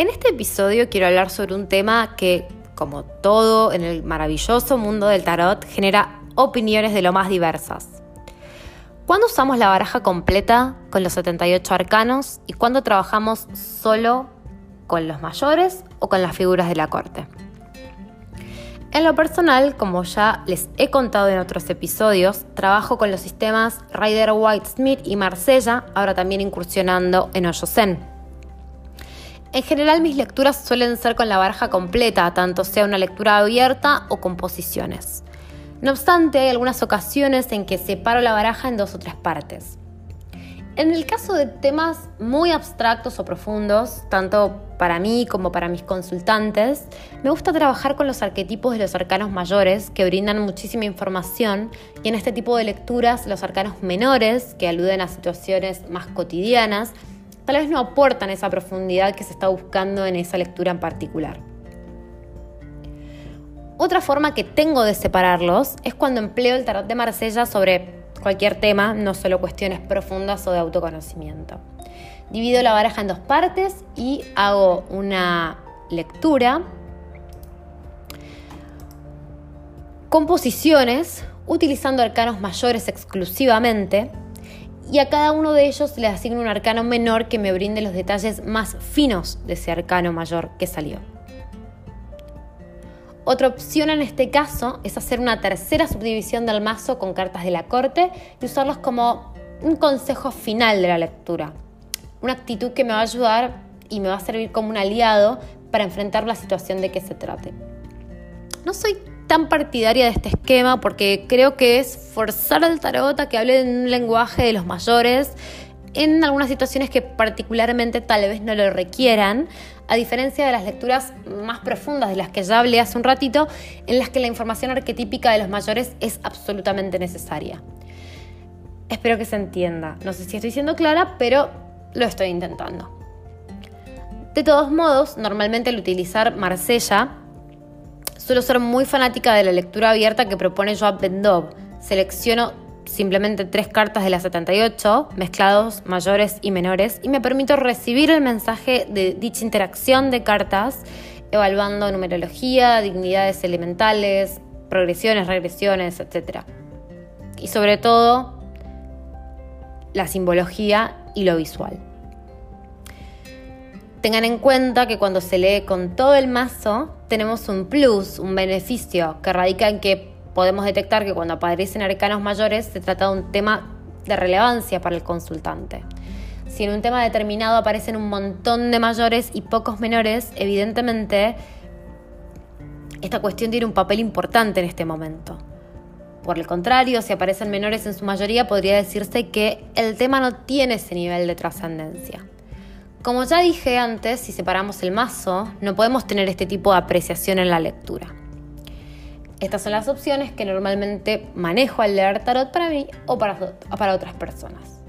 En este episodio quiero hablar sobre un tema que, como todo en el maravilloso mundo del tarot, genera opiniones de lo más diversas. ¿Cuándo usamos la baraja completa con los 78 arcanos y cuándo trabajamos solo con los mayores o con las figuras de la corte? En lo personal, como ya les he contado en otros episodios, trabajo con los sistemas Rider White Smith y Marsella, ahora también incursionando en Oyosen. En general mis lecturas suelen ser con la baraja completa, tanto sea una lectura abierta o composiciones. No obstante, hay algunas ocasiones en que separo la baraja en dos o tres partes. En el caso de temas muy abstractos o profundos, tanto para mí como para mis consultantes, me gusta trabajar con los arquetipos de los arcanos mayores que brindan muchísima información y en este tipo de lecturas los arcanos menores que aluden a situaciones más cotidianas tal vez no aportan esa profundidad que se está buscando en esa lectura en particular. Otra forma que tengo de separarlos es cuando empleo el tarot de Marsella sobre cualquier tema, no solo cuestiones profundas o de autoconocimiento. Divido la baraja en dos partes y hago una lectura composiciones utilizando arcanos mayores exclusivamente y a cada uno de ellos le asigno un arcano menor que me brinde los detalles más finos de ese arcano mayor que salió. Otra opción en este caso es hacer una tercera subdivisión del mazo con cartas de la corte y usarlos como un consejo final de la lectura. Una actitud que me va a ayudar y me va a servir como un aliado para enfrentar la situación de que se trate. No soy tan partidaria de este esquema porque creo que es forzar al tarot a que hable en un lenguaje de los mayores en algunas situaciones que particularmente tal vez no lo requieran, a diferencia de las lecturas más profundas de las que ya hablé hace un ratito, en las que la información arquetípica de los mayores es absolutamente necesaria. Espero que se entienda. No sé si estoy siendo clara, pero lo estoy intentando. De todos modos, normalmente al utilizar Marsella, Suelo ser muy fanática de la lectura abierta que propone Joab Bendov. Selecciono simplemente tres cartas de las 78, mezclados mayores y menores, y me permito recibir el mensaje de dicha interacción de cartas, evaluando numerología, dignidades elementales, progresiones, regresiones, etc. Y sobre todo, la simbología y lo visual. Tengan en cuenta que cuando se lee con todo el mazo, tenemos un plus, un beneficio, que radica en que podemos detectar que cuando aparecen arcanos mayores se trata de un tema de relevancia para el consultante. Si en un tema determinado aparecen un montón de mayores y pocos menores, evidentemente esta cuestión tiene un papel importante en este momento. Por el contrario, si aparecen menores en su mayoría, podría decirse que el tema no tiene ese nivel de trascendencia. Como ya dije antes, si separamos el mazo, no podemos tener este tipo de apreciación en la lectura. Estas son las opciones que normalmente manejo al leer tarot para mí o para, otras personas.